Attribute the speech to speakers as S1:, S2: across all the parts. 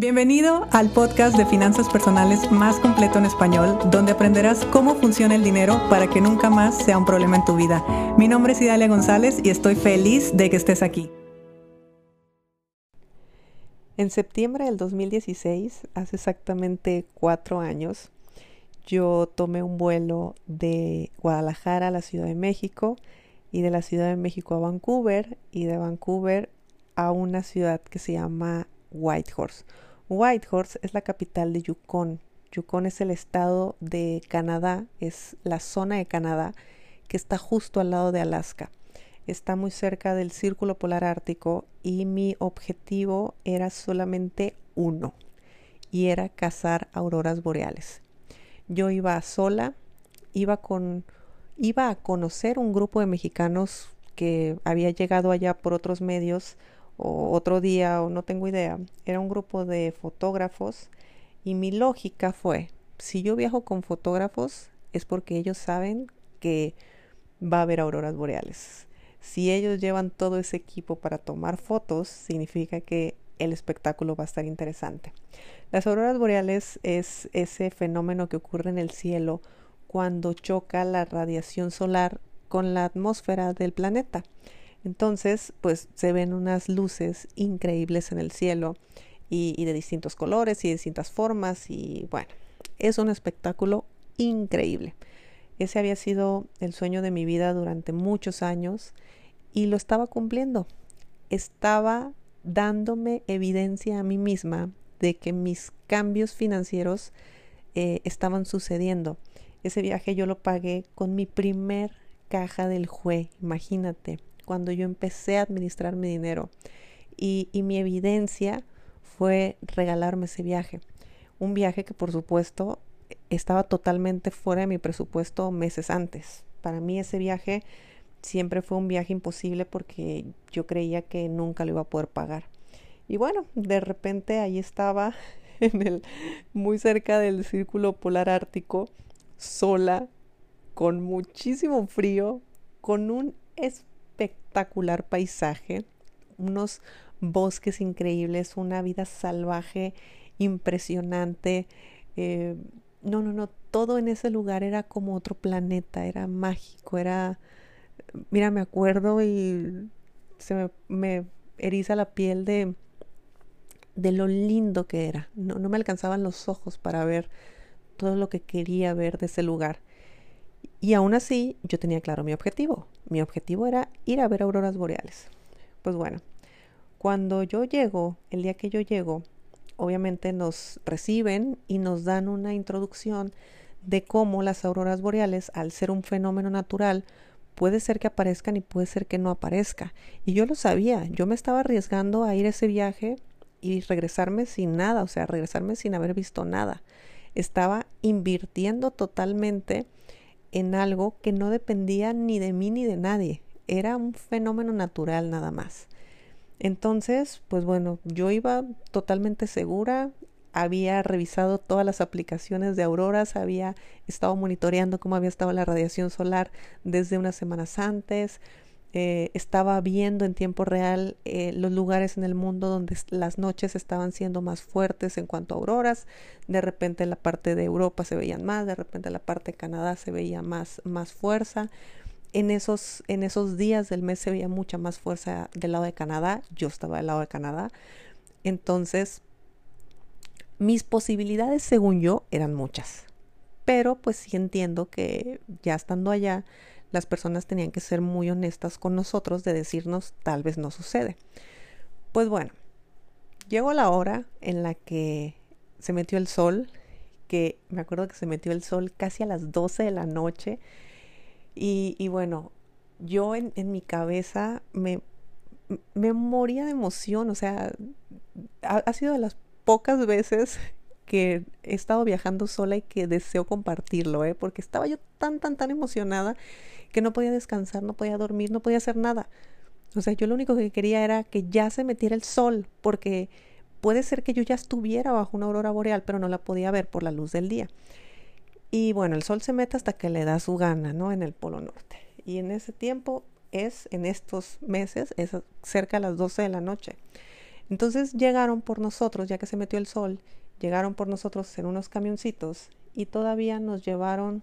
S1: Bienvenido al podcast de finanzas personales más completo en español, donde aprenderás cómo funciona el dinero para que nunca más sea un problema en tu vida. Mi nombre es Idalia González y estoy feliz de que estés aquí. En septiembre del 2016, hace exactamente cuatro años, yo tomé un vuelo de Guadalajara a la Ciudad de México y de la Ciudad de México a Vancouver y de Vancouver a una ciudad que se llama Whitehorse. Whitehorse es la capital de Yukon. Yukon es el estado de Canadá, es la zona de Canadá que está justo al lado de Alaska. Está muy cerca del Círculo Polar Ártico y mi objetivo era solamente uno y era cazar auroras boreales. Yo iba sola, iba con iba a conocer un grupo de mexicanos que había llegado allá por otros medios o otro día o no tengo idea. Era un grupo de fotógrafos y mi lógica fue, si yo viajo con fotógrafos es porque ellos saben que va a haber auroras boreales. Si ellos llevan todo ese equipo para tomar fotos, significa que el espectáculo va a estar interesante. Las auroras boreales es ese fenómeno que ocurre en el cielo cuando choca la radiación solar con la atmósfera del planeta. Entonces, pues se ven unas luces increíbles en el cielo y, de distintos colores y de distintas formas y bueno, es un espectáculo increíble. Ese había sido el sueño de mi vida durante muchos años y lo estaba cumpliendo. Estaba dándome evidencia a mí misma de que mis cambios financieros eh, estaban sucediendo. Ese viaje yo lo pagué con mi primer caja del jue, imagínate cuando yo empecé a administrar mi dinero. Y, mi evidencia fue regalarme ese viaje. Un viaje que por supuesto estaba totalmente fuera de mi presupuesto meses antes. Para mí ese viaje siempre fue un viaje imposible porque yo creía que nunca lo iba a poder pagar. Y bueno, de repente ahí estaba en el muy cerca del círculo polar ártico, sola, con muchísimo frío, con un espectacular paisaje, unos bosques increíbles, una vida salvaje impresionante. Eh, no, no, no, todo en ese lugar era como otro planeta, era mágico, era, mira, me acuerdo y se me, me eriza la piel de, de lo lindo que era. No, no me alcanzaban los ojos para ver todo lo que quería ver de ese lugar. Y aún así, yo tenía claro mi objetivo. Mi objetivo era ir a ver auroras boreales. Pues bueno, cuando yo llego, el día que yo llego, obviamente nos reciben y nos dan una introducción de cómo las auroras boreales, al ser un fenómeno natural, puede ser que aparezcan y puede ser que no aparezca. Y yo lo sabía, yo me estaba arriesgando a ir a ese viaje y regresarme sin nada, o sea, regresarme sin haber visto nada. Estaba invirtiendo totalmente en algo que no dependía ni de mí ni de nadie. Era un fenómeno natural nada más. Entonces, pues bueno, yo iba totalmente segura, había revisado todas las aplicaciones de auroras, había estado monitoreando cómo había estado la radiación solar desde unas semanas antes, eh, estaba viendo en tiempo real eh, los lugares en el mundo donde las noches estaban siendo más fuertes en cuanto a auroras. De repente en la parte de Europa se veían más, de repente en la parte de Canadá se veía más, más fuerza. En esos, en esos días del mes se veía mucha más fuerza del lado de Canadá. Yo estaba del lado de Canadá. Entonces, mis posibilidades, según yo, eran muchas. Pero pues sí entiendo que ya estando allá, las personas tenían que ser muy honestas con nosotros de decirnos tal vez no sucede. Pues bueno, llegó la hora en la que se metió el sol, que me acuerdo que se metió el sol casi a las 12 de la noche y, bueno, yo en, mi cabeza me, moría de emoción, o sea, ha sido de las pocas veces que he estado viajando sola y que deseo compartirlo, ¿eh? porque estaba yo tan, tan, tan emocionada que no podía descansar, no podía dormir, no podía hacer nada. O sea, yo lo único que quería era que ya se metiera el sol, porque puede ser que yo ya estuviera bajo una aurora boreal, pero no la podía ver por la luz del día. Y bueno, el sol se mete hasta que le da su gana, ¿no? En el Polo Norte. Y en ese tiempo es, en estos meses, es cerca de las 12 de la noche. Entonces llegaron por nosotros, ya que se metió el sol, llegaron por nosotros en unos camioncitos y todavía nos llevaron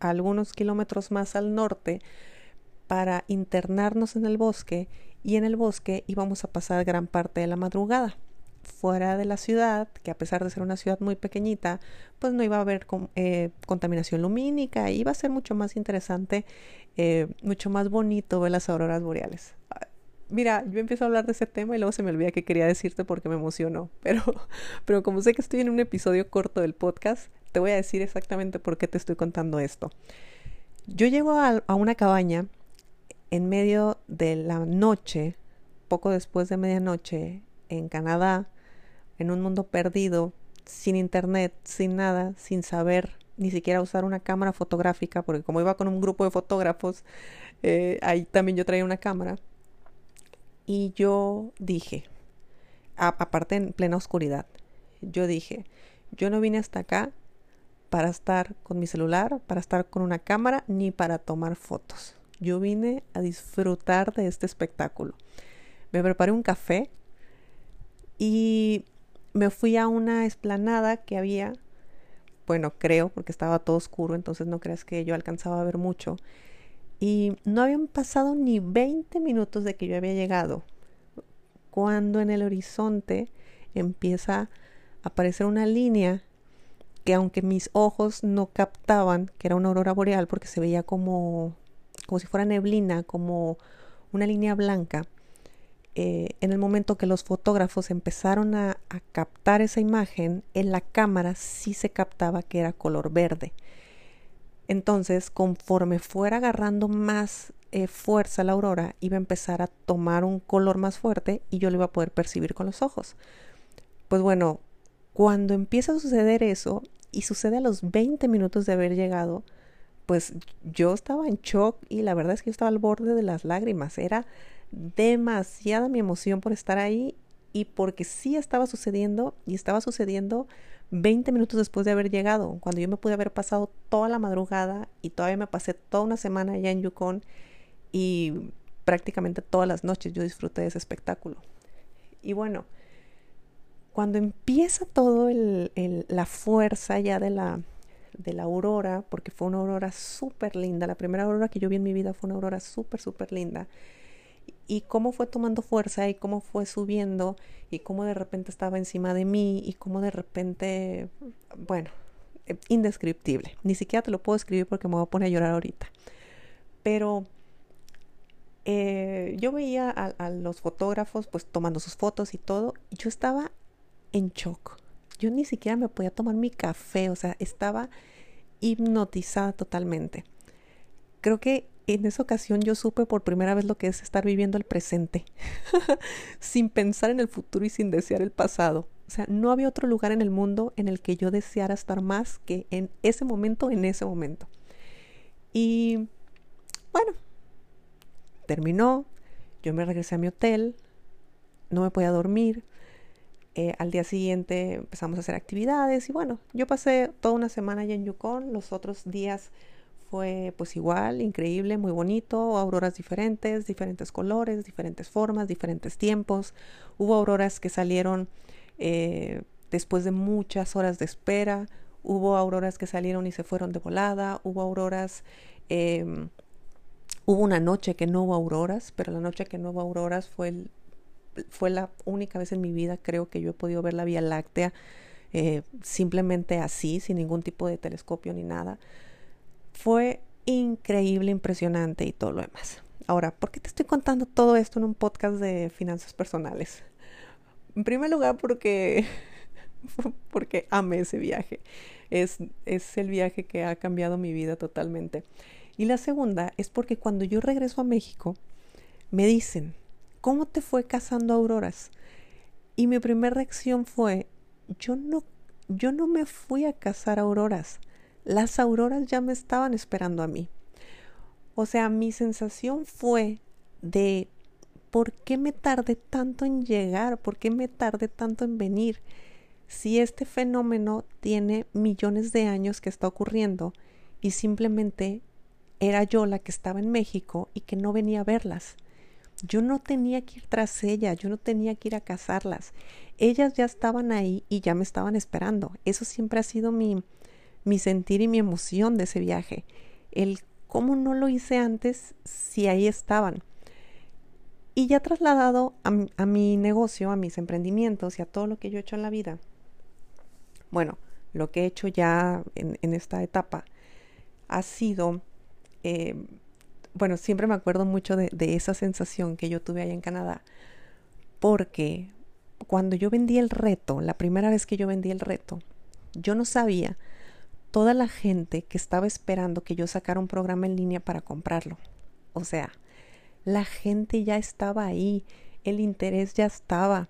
S1: algunos kilómetros más al norte para internarnos en el bosque y en el bosque íbamos a pasar gran parte de la madrugada fuera de la ciudad, que a pesar de ser una ciudad muy pequeñita, pues no iba a haber eh, contaminación lumínica, iba a ser mucho más interesante, eh, mucho más bonito ver las auroras boreales. Mira, yo empiezo a hablar de ese tema y luego se me olvida que quería decirte porque me emocionó, pero, pero como sé que estoy en un episodio corto del podcast, te voy a decir exactamente por qué te estoy contando esto. Yo llego a, a una cabaña en medio de la noche, poco después de medianoche, en Canadá, en un mundo perdido, sin internet, sin nada, sin saber ni siquiera usar una cámara fotográfica, porque como iba con un grupo de fotógrafos, eh, ahí también yo traía una cámara. Y yo dije, aparte en plena oscuridad, yo dije, yo no vine hasta acá para estar con mi celular, para estar con una cámara, ni para tomar fotos. Yo vine a disfrutar de este espectáculo. Me preparé un café y me fui a una esplanada que había, bueno, creo, porque estaba todo oscuro, entonces no creas que yo alcanzaba a ver mucho. Y no habían pasado ni 20 minutos de que yo había llegado, cuando en el horizonte empieza a aparecer una línea que aunque mis ojos no captaban que era una aurora boreal porque se veía como como si fuera neblina, como una línea blanca, eh, en el momento que los fotógrafos empezaron a, captar esa imagen, en la cámara sí se captaba que era color verde. Entonces, conforme fuera agarrando más eh, fuerza la aurora, iba a empezar a tomar un color más fuerte y yo lo iba a poder percibir con los ojos. Pues bueno, cuando empieza a suceder eso, y sucede a los 20 minutos de haber llegado, pues yo estaba en shock y la verdad es que yo estaba al borde de las lágrimas. Era demasiada mi emoción por estar ahí y porque sí estaba sucediendo y estaba sucediendo 20 minutos después de haber llegado, cuando yo me pude haber pasado toda la madrugada y todavía me pasé toda una semana allá en Yukon y prácticamente todas las noches yo disfruté de ese espectáculo. Y bueno, cuando empieza todo el, la fuerza ya de la, de la aurora, porque fue una aurora súper linda, la primera aurora que yo vi en mi vida fue una aurora súper, súper linda, y cómo fue tomando fuerza y cómo fue subiendo y cómo de repente estaba encima de mí y cómo de repente, bueno, eh, indescriptible. Ni siquiera te lo puedo escribir porque me voy a poner a llorar ahorita. Pero eh, yo veía a, a, los fotógrafos pues tomando sus fotos y todo. Y yo estaba en shock. Yo ni siquiera me podía tomar mi café, o sea, estaba hipnotizada totalmente. Creo que en esa ocasión yo supe por primera vez lo que es estar viviendo el presente, sin pensar en el futuro y sin desear el pasado. O sea, no había otro lugar en el mundo en el que yo deseara estar más que en ese momento, en ese momento. Y bueno, terminó, yo me regresé a mi hotel, no me podía dormir. Eh, al día siguiente empezamos a hacer actividades y bueno, yo pasé toda una semana allá en Yukon, los otros días fue pues igual, increíble, muy bonito, auroras diferentes, diferentes colores, diferentes formas, diferentes tiempos. Hubo auroras que salieron eh, después de muchas horas de espera, hubo auroras que salieron y se fueron de volada, hubo auroras, em, hubo una noche que no hubo auroras, pero la noche que no hubo auroras fue, fue la única vez en mi vida creo que yo he podido ver la Vía Láctea eh, simplemente así, sin ningún tipo de telescopio ni nada fue increíble, impresionante y todo lo demás. Ahora, ¿por qué te estoy contando todo esto en un podcast de finanzas personales? En primer lugar, porque, porque amé ese viaje. Es, es el viaje que ha cambiado mi vida totalmente. Y la segunda es porque cuando yo regreso a México, me dicen, ¿cómo te fue cazando auroras? Y mi primera reacción fue, yo no, yo no me fui a cazar auroras las auroras ya me estaban esperando a mí. O sea, mi sensación fue de ¿por qué me tardé tanto en llegar? ¿Por qué me tardé tanto en venir? Si este fenómeno tiene millones de años que está ocurriendo y simplemente era yo la que estaba en México y que no venía a verlas. Yo no tenía que ir tras ellas, yo no tenía que ir a cazarlas. Ellas ya estaban ahí y ya me estaban esperando. Eso siempre ha sido mi, mi sentir y mi emoción de ese viaje. El cómo no lo hice antes si ahí estaban. Y ya trasladado a, mi negocio, a mis emprendimientos y a todo lo que yo he hecho en la vida. Bueno, lo que he hecho ya en, esta etapa ha sido eh, bueno, siempre me acuerdo mucho de, esa sensación que yo tuve allá en Canadá, porque cuando yo vendí el reto, la primera vez que yo vendí el reto, yo no sabía toda la gente que estaba esperando que yo sacara un programa en línea para comprarlo. O sea, la gente ya estaba ahí, el interés ya estaba,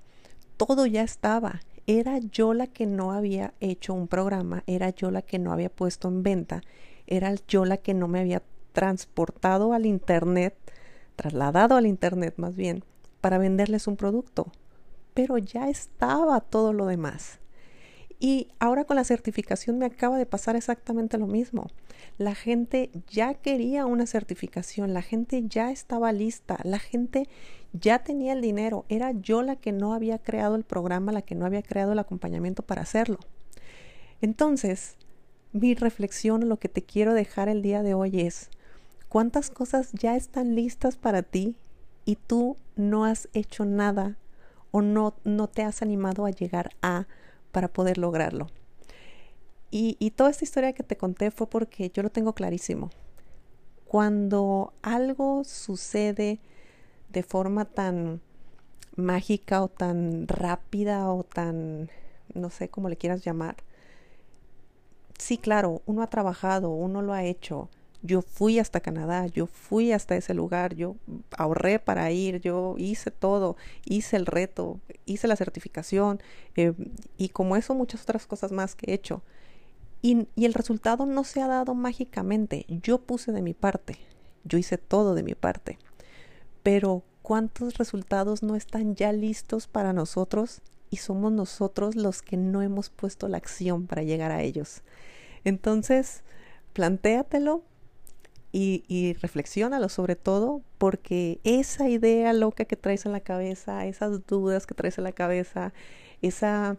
S1: todo ya estaba. Era yo la que no había hecho un programa, era yo la que no había puesto en venta, era yo la que no me había transportado al Internet, trasladado al Internet más bien, para venderles un producto. Pero ya estaba todo lo demás. Y ahora con la certificación me acaba de pasar exactamente lo mismo. La gente ya quería una certificación, la gente ya estaba lista, la gente ya tenía el dinero. Era yo la que no había creado el programa, la que no había creado el acompañamiento para hacerlo. Entonces, mi reflexión, lo que te quiero dejar el día de hoy es, cuántas cosas ya están listas para ti y tú no has hecho nada o no, no te has animado a llegar a para poder lograrlo. Y, y toda esta historia que te conté fue porque yo lo tengo clarísimo. Cuando algo sucede de forma tan mágica o tan rápida o tan, no sé cómo le quieras llamar, sí, claro, uno ha trabajado, uno lo ha hecho, yo fui hasta Canadá, yo fui hasta ese lugar, yo ahorré para ir, yo hice todo, hice el reto, hice la certificación eh, y como eso muchas otras cosas más que he hecho. Y, el resultado no se ha dado mágicamente, yo puse de mi parte, yo hice todo de mi parte. Pero ¿cuántos resultados no están ya listos para nosotros y somos nosotros los que no hemos puesto la acción para llegar a ellos? Entonces, plantéatelo, y, y reflexiónalo sobre todo porque esa idea loca que traes en la cabeza, esas dudas que traes en la cabeza, esa,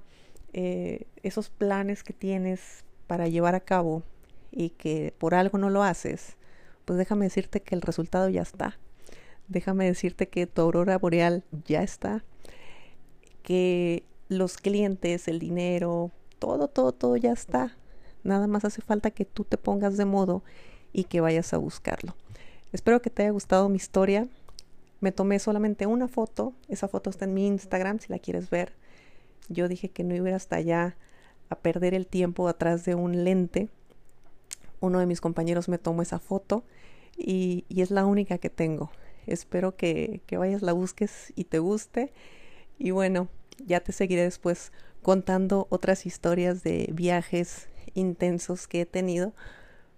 S1: eh, esos planes que tienes para llevar a cabo y que por algo no lo haces, pues déjame decirte que el resultado ya está. Déjame decirte que tu aurora boreal ya está, que los clientes, el dinero, todo, todo, todo ya está. Nada más hace falta que tú te pongas de modo y que vayas a buscarlo. Espero que te haya gustado mi historia. Me tomé solamente una foto. Esa foto está en mi Instagram si la quieres ver. Yo dije que no iba hasta allá a perder el tiempo atrás de un lente. Uno de mis compañeros me tomó esa foto y, es la única que tengo. Espero que, que vayas, la busques y te guste. Y bueno, ya te seguiré después contando otras historias de viajes intensos que he tenido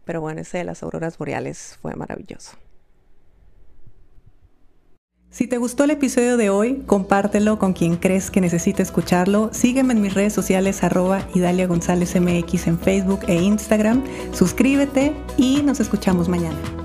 S1: pero bueno, ese de las auroras boreales fue maravilloso. Si te gustó el episodio de hoy, compártelo con quien crees que necesite escucharlo. Sígueme en mis redes sociales arroba Idalia González MX en Facebook e Instagram. Suscríbete y nos escuchamos mañana.